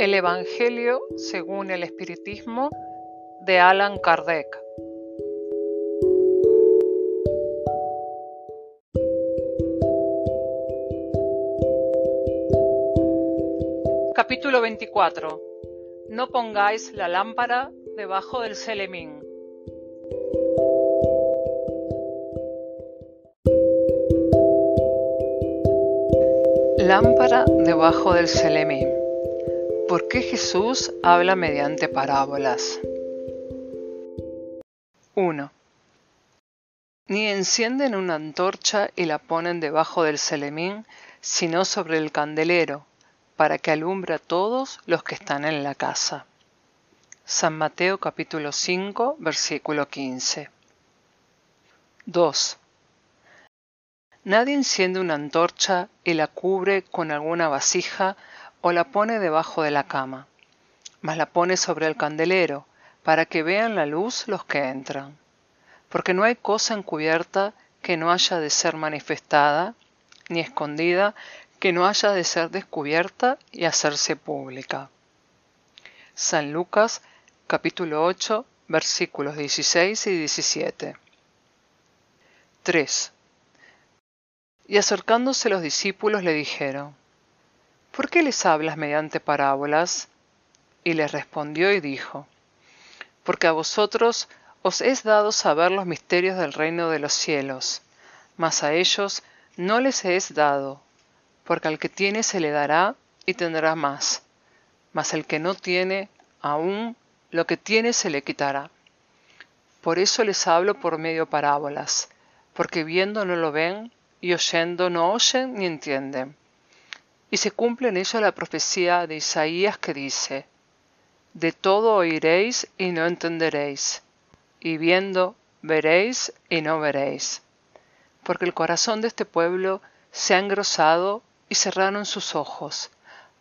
El Evangelio según el Espiritismo de Alan Kardec. Capítulo 24. No pongáis la lámpara debajo del selemín. Lámpara debajo del selemín. ¿Por qué Jesús habla mediante parábolas? 1. Ni encienden una antorcha y la ponen debajo del selemín, sino sobre el candelero, para que alumbre a todos los que están en la casa. San Mateo capítulo 5, versículo 15. 2. Nadie enciende una antorcha y la cubre con alguna vasija o la pone debajo de la cama, mas la pone sobre el candelero, para que vean la luz los que entran. Porque no hay cosa encubierta que no haya de ser manifestada, ni escondida que no haya de ser descubierta y hacerse pública. San Lucas capítulo 8 versículos 16 y 17. 3. Y acercándose los discípulos le dijeron, ¿Por qué les hablas mediante parábolas? Y les respondió y dijo, Porque a vosotros os es dado saber los misterios del reino de los cielos, mas a ellos no les es dado, porque al que tiene se le dará y tendrá más, mas el que no tiene, aún lo que tiene se le quitará. Por eso les hablo por medio parábolas, porque viendo no lo ven, y oyendo no oyen ni entienden. Y se cumple en ello la profecía de Isaías que dice, De todo oiréis y no entenderéis, y viendo veréis y no veréis. Porque el corazón de este pueblo se ha engrosado y cerraron sus ojos,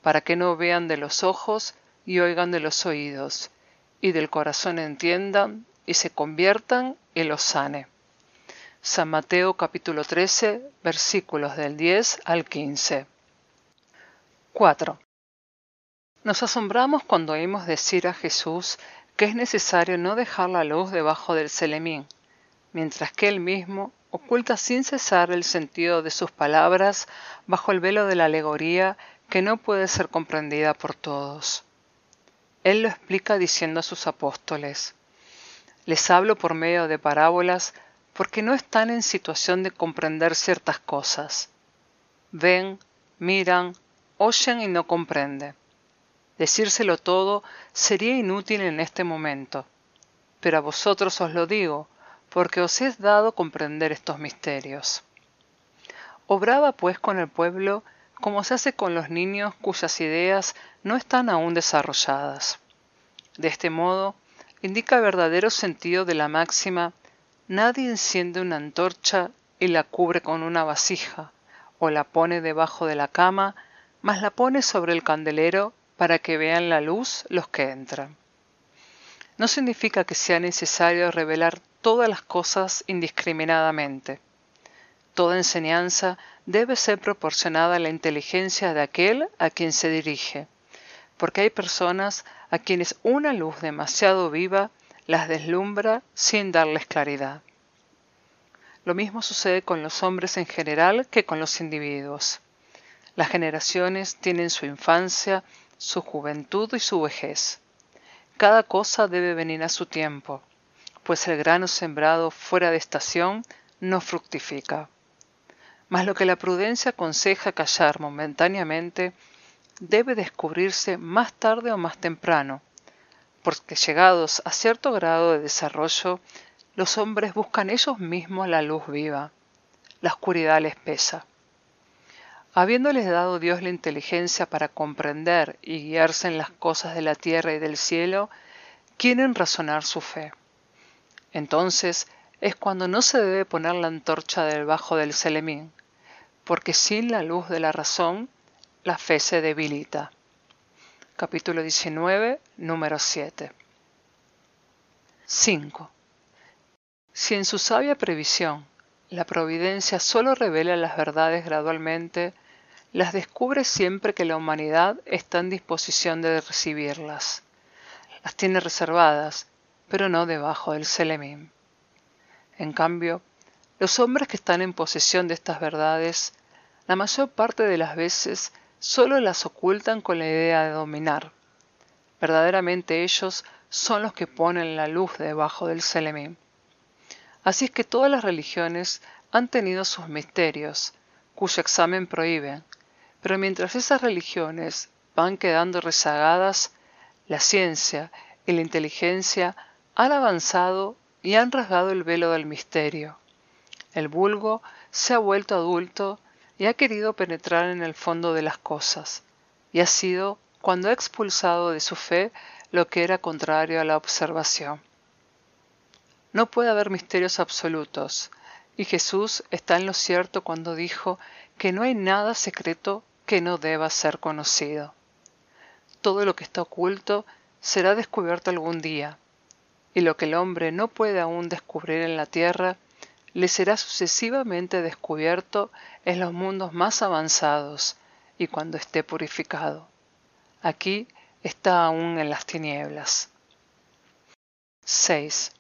para que no vean de los ojos y oigan de los oídos, y del corazón entiendan y se conviertan y los sane. San Mateo capítulo 13 versículos del 10 al 15. 4. Nos asombramos cuando oímos decir a Jesús que es necesario no dejar la luz debajo del celemín, mientras que él mismo oculta sin cesar el sentido de sus palabras bajo el velo de la alegoría que no puede ser comprendida por todos. Él lo explica diciendo a sus apóstoles, Les hablo por medio de parábolas porque no están en situación de comprender ciertas cosas. Ven, miran, oyen y no comprenden. Decírselo todo sería inútil en este momento, pero a vosotros os lo digo, porque os he dado comprender estos misterios. Obraba pues con el pueblo como se hace con los niños cuyas ideas no están aún desarrolladas. De este modo, indica verdadero sentido de la máxima Nadie enciende una antorcha y la cubre con una vasija, o la pone debajo de la cama, mas la pone sobre el candelero para que vean la luz los que entran. No significa que sea necesario revelar todas las cosas indiscriminadamente. Toda enseñanza debe ser proporcionada a la inteligencia de aquel a quien se dirige, porque hay personas a quienes una luz demasiado viva las deslumbra sin darles claridad. Lo mismo sucede con los hombres en general que con los individuos. Las generaciones tienen su infancia, su juventud y su vejez. Cada cosa debe venir a su tiempo, pues el grano sembrado fuera de estación no fructifica. Mas lo que la prudencia aconseja callar momentáneamente debe descubrirse más tarde o más temprano, porque llegados a cierto grado de desarrollo, los hombres buscan ellos mismos la luz viva, la oscuridad les pesa. Habiéndoles dado Dios la inteligencia para comprender y guiarse en las cosas de la tierra y del cielo, quieren razonar su fe. Entonces es cuando no se debe poner la antorcha debajo del celemín, porque sin la luz de la razón la fe se debilita capítulo 19, número 7. 5. Si en su sabia previsión la providencia solo revela las verdades gradualmente, las descubre siempre que la humanidad está en disposición de recibirlas. Las tiene reservadas, pero no debajo del Selemim. En cambio, los hombres que están en posesión de estas verdades, la mayor parte de las veces solo las ocultan con la idea de dominar. Verdaderamente ellos son los que ponen la luz debajo del Selemim. Así es que todas las religiones han tenido sus misterios, cuyo examen prohíben, pero mientras esas religiones van quedando rezagadas, la ciencia y la inteligencia han avanzado y han rasgado el velo del misterio. El vulgo se ha vuelto adulto y ha querido penetrar en el fondo de las cosas, y ha sido cuando ha expulsado de su fe lo que era contrario a la observación. No puede haber misterios absolutos, y Jesús está en lo cierto cuando dijo que no hay nada secreto que no deba ser conocido. Todo lo que está oculto será descubierto algún día, y lo que el hombre no puede aún descubrir en la tierra, le será sucesivamente descubierto en los mundos más avanzados y cuando esté purificado. Aquí está aún en las tinieblas. 6.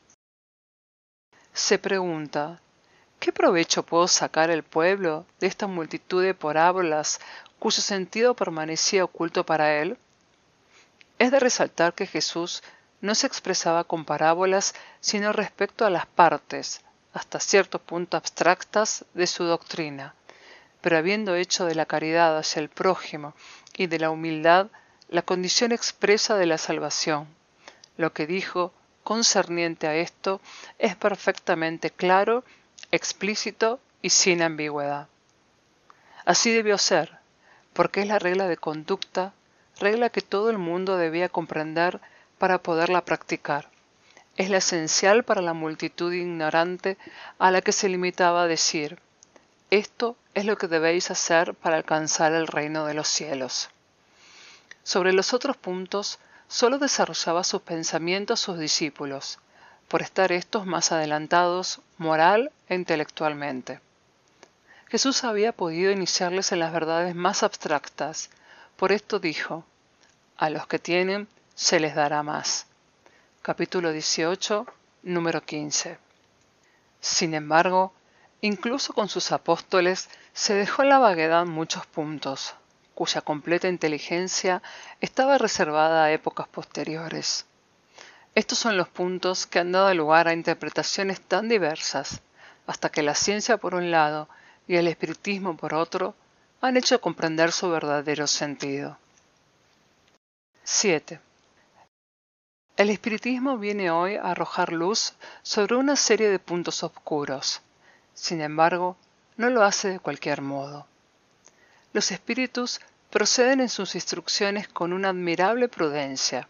Se pregunta, ¿qué provecho puedo sacar el pueblo de esta multitud de parábolas cuyo sentido permanecía oculto para él? Es de resaltar que Jesús no se expresaba con parábolas sino respecto a las partes, hasta cierto punto abstractas, de su doctrina, pero habiendo hecho de la caridad hacia el prójimo y de la humildad la condición expresa de la salvación, lo que dijo concerniente a esto es perfectamente claro, explícito y sin ambigüedad. Así debió ser, porque es la regla de conducta, regla que todo el mundo debía comprender para poderla practicar es la esencial para la multitud ignorante a la que se limitaba a decir, esto es lo que debéis hacer para alcanzar el reino de los cielos. Sobre los otros puntos, sólo desarrollaba sus pensamientos sus discípulos, por estar estos más adelantados moral e intelectualmente. Jesús había podido iniciarles en las verdades más abstractas, por esto dijo, a los que tienen se les dará más capítulo 18, número 15. Sin embargo, incluso con sus apóstoles se dejó en la vaguedad muchos puntos, cuya completa inteligencia estaba reservada a épocas posteriores. Estos son los puntos que han dado lugar a interpretaciones tan diversas, hasta que la ciencia por un lado y el espiritismo por otro han hecho comprender su verdadero sentido. 7. El espiritismo viene hoy a arrojar luz sobre una serie de puntos oscuros. Sin embargo, no lo hace de cualquier modo. Los espíritus proceden en sus instrucciones con una admirable prudencia.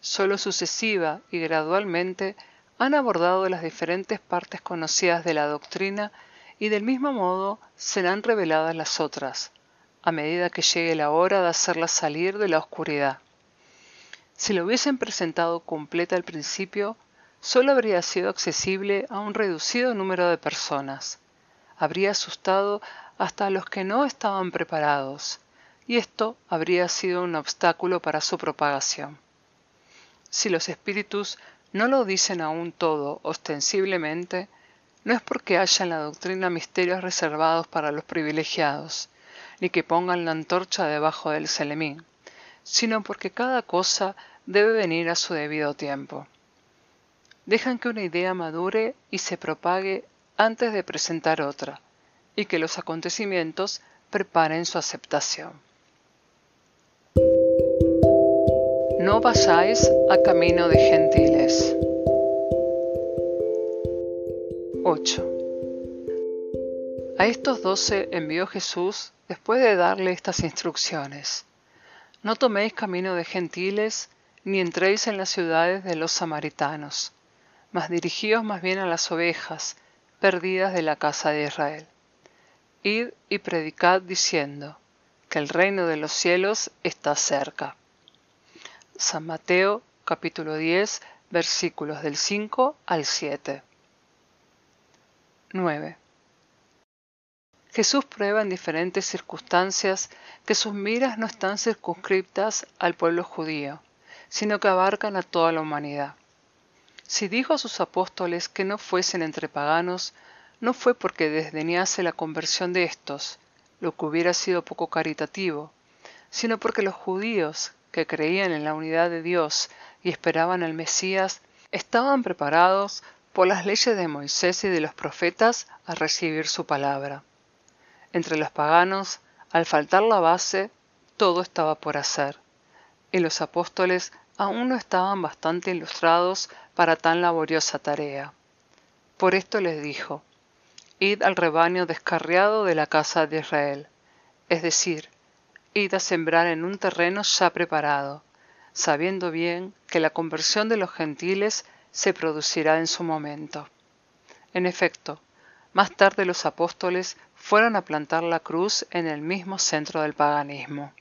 Solo sucesiva y gradualmente han abordado las diferentes partes conocidas de la doctrina y del mismo modo serán reveladas las otras, a medida que llegue la hora de hacerlas salir de la oscuridad. Si lo hubiesen presentado completa al principio, solo habría sido accesible a un reducido número de personas. Habría asustado hasta a los que no estaban preparados, y esto habría sido un obstáculo para su propagación. Si los espíritus no lo dicen aún todo ostensiblemente, no es porque haya en la doctrina misterios reservados para los privilegiados, ni que pongan la antorcha debajo del selemín, sino porque cada cosa debe venir a su debido tiempo. Dejan que una idea madure y se propague antes de presentar otra, y que los acontecimientos preparen su aceptación. No vayáis a camino de gentiles. 8. A estos doce envió Jesús después de darle estas instrucciones. No toméis camino de gentiles, ni entréis en las ciudades de los samaritanos, mas dirigíos más bien a las ovejas perdidas de la casa de Israel. Id y predicad diciendo, que el reino de los cielos está cerca. San Mateo capítulo 10 versículos del 5 al 7. 9. Jesús prueba en diferentes circunstancias que sus miras no están circunscriptas al pueblo judío, sino que abarcan a toda la humanidad. Si dijo a sus apóstoles que no fuesen entre paganos, no fue porque desdeñase la conversión de éstos, lo que hubiera sido poco caritativo, sino porque los judíos, que creían en la unidad de Dios y esperaban al Mesías, estaban preparados por las leyes de Moisés y de los profetas a recibir su palabra. Entre los paganos, al faltar la base, todo estaba por hacer, y los apóstoles aún no estaban bastante ilustrados para tan laboriosa tarea. Por esto les dijo, Id al rebaño descarriado de la casa de Israel, es decir, id a sembrar en un terreno ya preparado, sabiendo bien que la conversión de los gentiles se producirá en su momento. En efecto, más tarde los apóstoles fueron a plantar la cruz en el mismo centro del paganismo.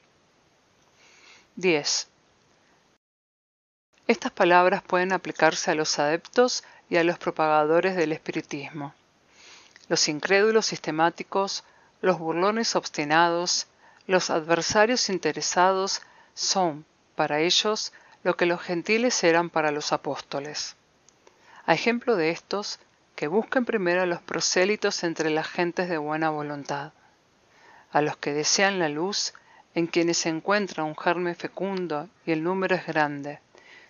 10. Estas palabras pueden aplicarse a los adeptos y a los propagadores del espiritismo. Los incrédulos sistemáticos, los burlones obstinados, los adversarios interesados son, para ellos, lo que los gentiles eran para los apóstoles. A ejemplo de estos, que busquen primero a los prosélitos entre las gentes de buena voluntad, a los que desean la luz, en quienes se encuentra un germen fecundo y el número es grande,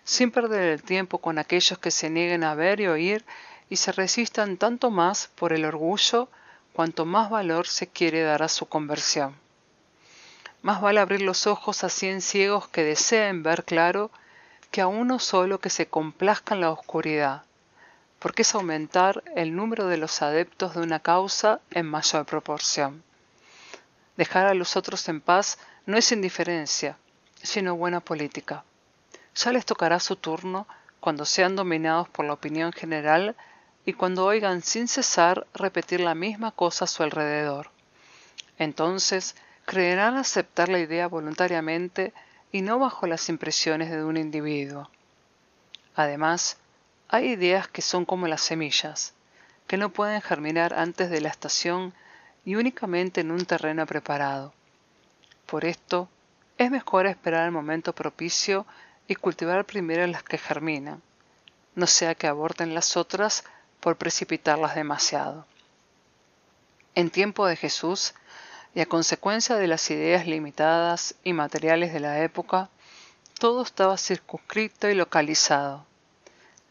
sin perder el tiempo con aquellos que se nieguen a ver y oír y se resistan tanto más por el orgullo cuanto más valor se quiere dar a su conversión. Más vale abrir los ojos a cien ciegos que deseen ver claro que a uno solo que se complazca en la oscuridad, porque es aumentar el número de los adeptos de una causa en mayor proporción. Dejar a los otros en paz no es indiferencia, sino buena política. Ya les tocará su turno cuando sean dominados por la opinión general y cuando oigan sin cesar repetir la misma cosa a su alrededor. Entonces creerán aceptar la idea voluntariamente y no bajo las impresiones de un individuo. Además, hay ideas que son como las semillas, que no pueden germinar antes de la estación y únicamente en un terreno preparado. Por esto, es mejor esperar el momento propicio y cultivar primero las que germinan, no sea que aborten las otras por precipitarlas demasiado. En tiempo de Jesús, y a consecuencia de las ideas limitadas y materiales de la época, todo estaba circunscrito y localizado.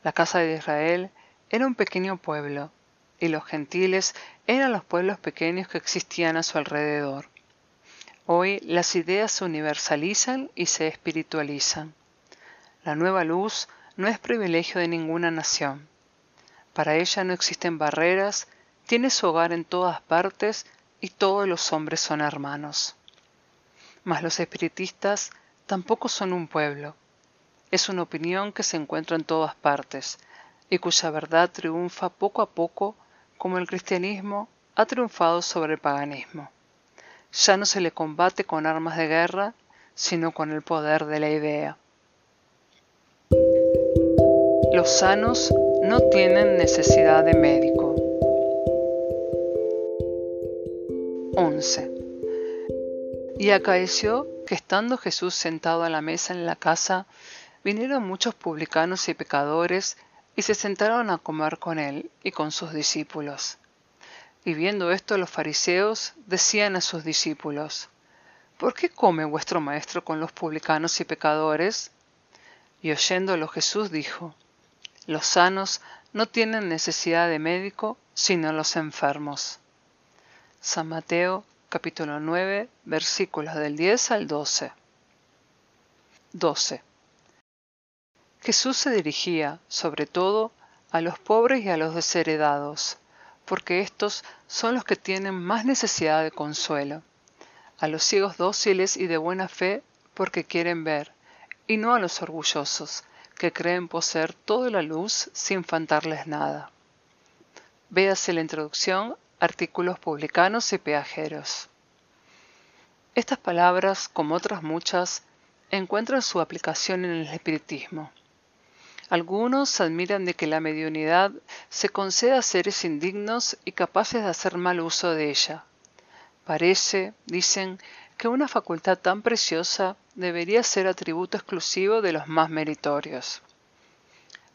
La casa de Israel era un pequeño pueblo, y los gentiles eran los pueblos pequeños que existían a su alrededor. Hoy las ideas se universalizan y se espiritualizan. La nueva luz no es privilegio de ninguna nación. Para ella no existen barreras, tiene su hogar en todas partes y todos los hombres son hermanos. Mas los espiritistas tampoco son un pueblo, es una opinión que se encuentra en todas partes y cuya verdad triunfa poco a poco como el cristianismo ha triunfado sobre el paganismo. Ya no se le combate con armas de guerra, sino con el poder de la idea. Los sanos no tienen necesidad de médico. 11. Y acaeció que estando Jesús sentado a la mesa en la casa, vinieron muchos publicanos y pecadores y se sentaron a comer con él y con sus discípulos. Y viendo esto los fariseos decían a sus discípulos, ¿Por qué come vuestro maestro con los publicanos y pecadores? Y oyéndolo Jesús dijo, Los sanos no tienen necesidad de médico, sino los enfermos. San Mateo capítulo 9 versículos del 10 al 12. 12. Jesús se dirigía, sobre todo, a los pobres y a los desheredados, porque estos son los que tienen más necesidad de consuelo, a los ciegos dóciles y de buena fe, porque quieren ver, y no a los orgullosos, que creen poseer toda la luz sin faltarles nada. Véase la introducción, artículos publicanos y peajeros. Estas palabras, como otras muchas, encuentran su aplicación en el espiritismo. Algunos admiran de que la mediunidad se conceda a seres indignos y capaces de hacer mal uso de ella. Parece, dicen, que una facultad tan preciosa debería ser atributo exclusivo de los más meritorios.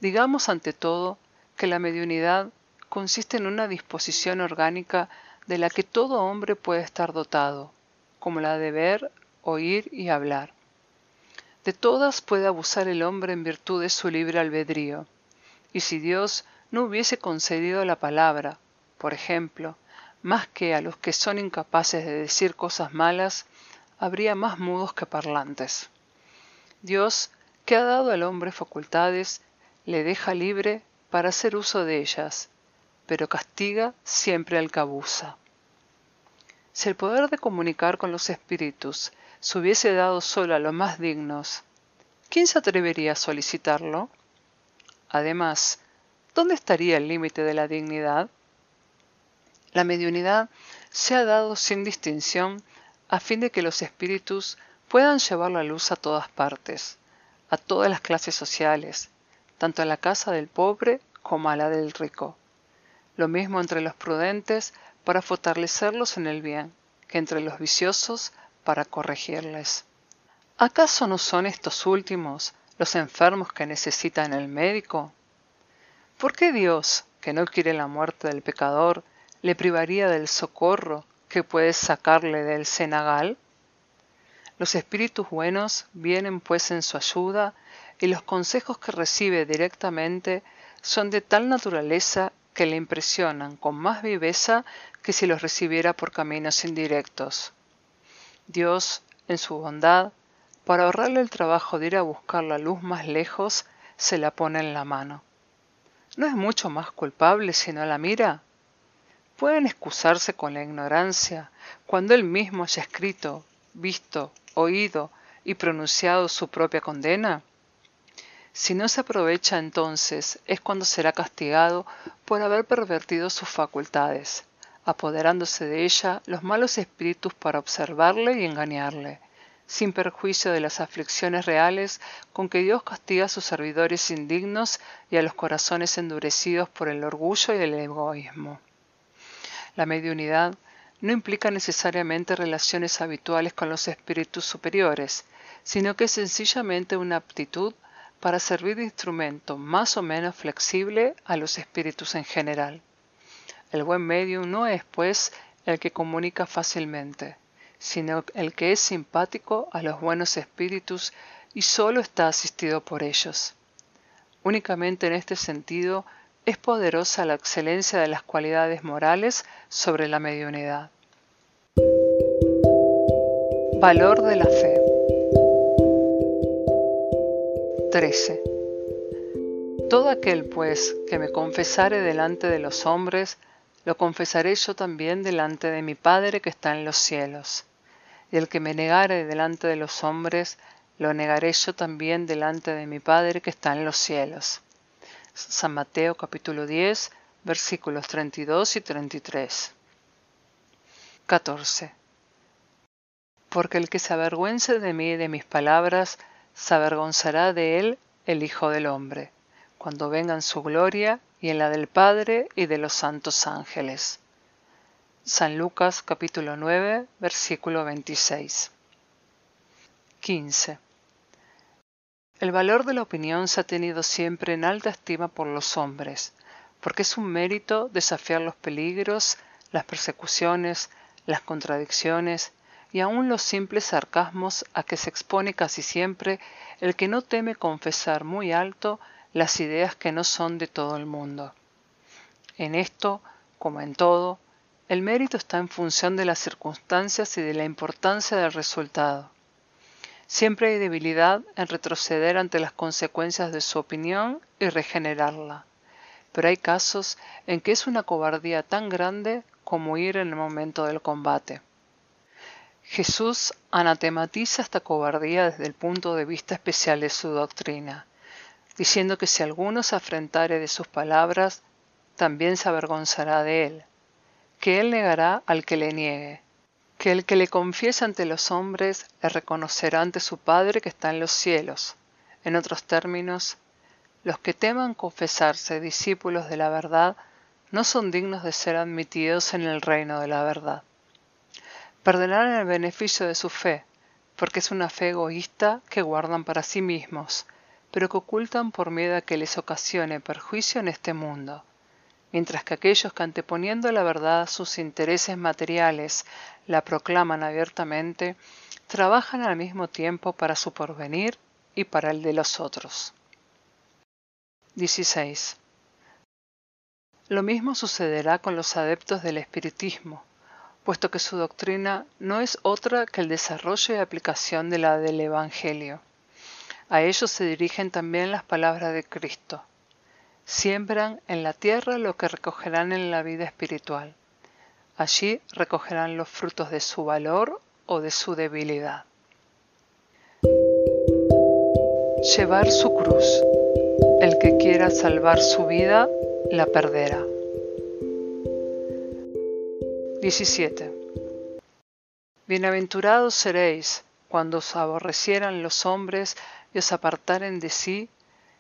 Digamos ante todo que la mediunidad consiste en una disposición orgánica de la que todo hombre puede estar dotado, como la de ver, oír y hablar. De todas puede abusar el hombre en virtud de su libre albedrío, y si Dios no hubiese concedido la palabra, por ejemplo, más que a los que son incapaces de decir cosas malas, habría más mudos que parlantes. Dios, que ha dado al hombre facultades, le deja libre para hacer uso de ellas, pero castiga siempre al que. Si el poder de comunicar con los espíritus se hubiese dado solo a los más dignos, ¿quién se atrevería a solicitarlo? Además, ¿dónde estaría el límite de la dignidad? La mediunidad se ha dado sin distinción a fin de que los espíritus puedan llevar la luz a todas partes, a todas las clases sociales, tanto a la casa del pobre como a la del rico. Lo mismo entre los prudentes para fortalecerlos en el bien, que entre los viciosos para corregirles. ¿Acaso no son estos últimos los enfermos que necesitan el médico? ¿Por qué Dios, que no quiere la muerte del pecador, le privaría del socorro que puede sacarle del cenagal? Los espíritus buenos vienen pues en su ayuda y los consejos que recibe directamente son de tal naturaleza que le impresionan con más viveza que si los recibiera por caminos indirectos. Dios, en su bondad, para ahorrarle el trabajo de ir a buscar la luz más lejos, se la pone en la mano. ¿No es mucho más culpable si no la mira? pueden excusarse con la ignorancia cuando él mismo haya escrito, visto, oído y pronunciado su propia condena? Si no se aprovecha entonces es cuando será castigado por haber pervertido sus facultades, apoderándose de ella los malos espíritus para observarle y engañarle, sin perjuicio de las aflicciones reales con que Dios castiga a sus servidores indignos y a los corazones endurecidos por el orgullo y el egoísmo. La mediunidad no implica necesariamente relaciones habituales con los espíritus superiores, sino que es sencillamente una aptitud para servir de instrumento más o menos flexible a los espíritus en general. El buen medium no es, pues, el que comunica fácilmente, sino el que es simpático a los buenos espíritus y solo está asistido por ellos. Únicamente en este sentido es poderosa la excelencia de las cualidades morales sobre la mediunidad. Valor de la fe. 13. Todo aquel, pues, que me confesare delante de los hombres, lo confesaré yo también delante de mi Padre que está en los cielos. Y el que me negare delante de los hombres, lo negaré yo también delante de mi Padre que está en los cielos. San Mateo capítulo 10, versículos 32 y 33. 14. Porque el que se avergüence de mí y de mis palabras, se avergonzará de él el Hijo del Hombre, cuando venga en su gloria y en la del Padre y de los santos ángeles. San Lucas capítulo 9, versículo 26. 15. El valor de la opinión se ha tenido siempre en alta estima por los hombres, porque es un mérito desafiar los peligros, las persecuciones, las contradicciones y aun los simples sarcasmos a que se expone casi siempre el que no teme confesar muy alto las ideas que no son de todo el mundo. En esto, como en todo, el mérito está en función de las circunstancias y de la importancia del resultado. Siempre hay debilidad en retroceder ante las consecuencias de su opinión y regenerarla. Pero hay casos en que es una cobardía tan grande como ir en el momento del combate. Jesús anatematiza esta cobardía desde el punto de vista especial de su doctrina, diciendo que si alguno se afrentare de sus palabras, también se avergonzará de él, que él negará al que le niegue, que el que le confiesa ante los hombres le reconocerá ante su Padre que está en los cielos. En otros términos, los que teman confesarse discípulos de la verdad no son dignos de ser admitidos en el reino de la verdad. Perderán el beneficio de su fe, porque es una fe egoísta que guardan para sí mismos, pero que ocultan por miedo a que les ocasione perjuicio en este mundo, mientras que aquellos que anteponiendo la verdad a sus intereses materiales la proclaman abiertamente, trabajan al mismo tiempo para su porvenir y para el de los otros. 16. Lo mismo sucederá con los adeptos del espiritismo, puesto que su doctrina no es otra que el desarrollo y aplicación de la del Evangelio. A ellos se dirigen también las palabras de Cristo. Siembran en la tierra lo que recogerán en la vida espiritual. Allí recogerán los frutos de su valor o de su debilidad. Llevar su cruz. El que quiera salvar su vida, la perderá. 17. Bienaventurados seréis cuando os aborrecieran los hombres y os apartaren de sí,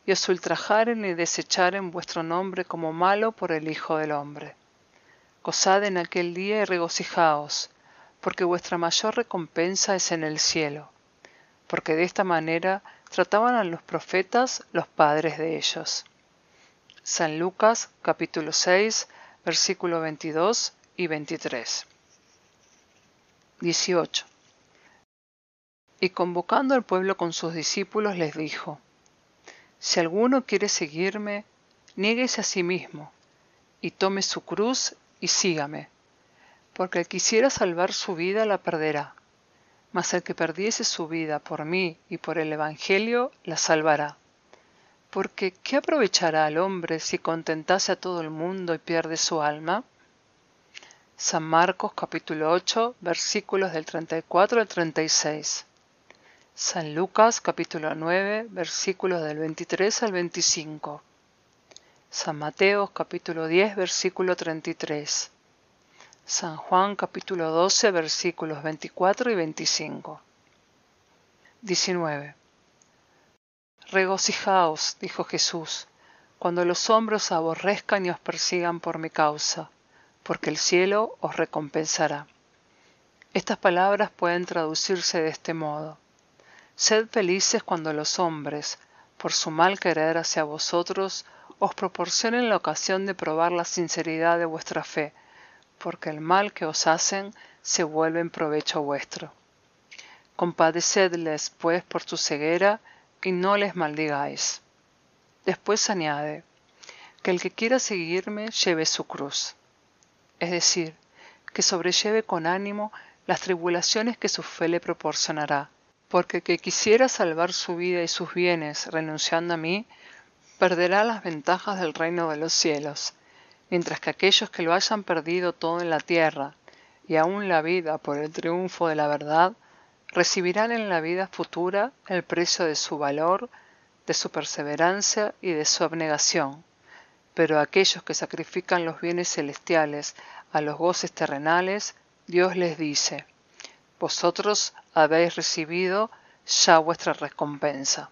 y os ultrajaren y desecharen vuestro nombre como malo por el Hijo del Hombre. Gozad en aquel día y regocijaos, porque vuestra mayor recompensa es en el cielo, porque de esta manera trataban a los profetas los padres de ellos. San Lucas capítulo 6 versículo 22 y 23. 18. Y convocando al pueblo con sus discípulos les dijo, Si alguno quiere seguirme, niéguese a sí mismo, y tome su cruz y sígame, porque el quisiera salvar su vida la perderá, mas el que perdiese su vida por mí y por el Evangelio la salvará. Porque ¿qué aprovechará al hombre si contentase a todo el mundo y pierde su alma? San Marcos capítulo 8 versículos del 34 al 36. San Lucas capítulo 9 versículos del 23 al 25. San Mateo capítulo 10 versículo 33. San Juan capítulo 12 versículos 24 y 25. 19. Regocijaos, dijo Jesús, cuando los hombres aborrezcan y os persigan por mi causa porque el cielo os recompensará. Estas palabras pueden traducirse de este modo. Sed felices cuando los hombres, por su mal querer hacia vosotros, os proporcionen la ocasión de probar la sinceridad de vuestra fe, porque el mal que os hacen se vuelve en provecho vuestro. Compadecedles, pues, por su ceguera, y no les maldigáis. Después añade, que el que quiera seguirme lleve su cruz es decir, que sobrelleve con ánimo las tribulaciones que su fe le proporcionará, porque que quisiera salvar su vida y sus bienes renunciando a mí, perderá las ventajas del reino de los cielos, mientras que aquellos que lo hayan perdido todo en la tierra, y aun la vida por el triunfo de la verdad, recibirán en la vida futura el precio de su valor, de su perseverancia y de su abnegación pero aquellos que sacrifican los bienes celestiales a los goces terrenales, Dios les dice, vosotros habéis recibido ya vuestra recompensa.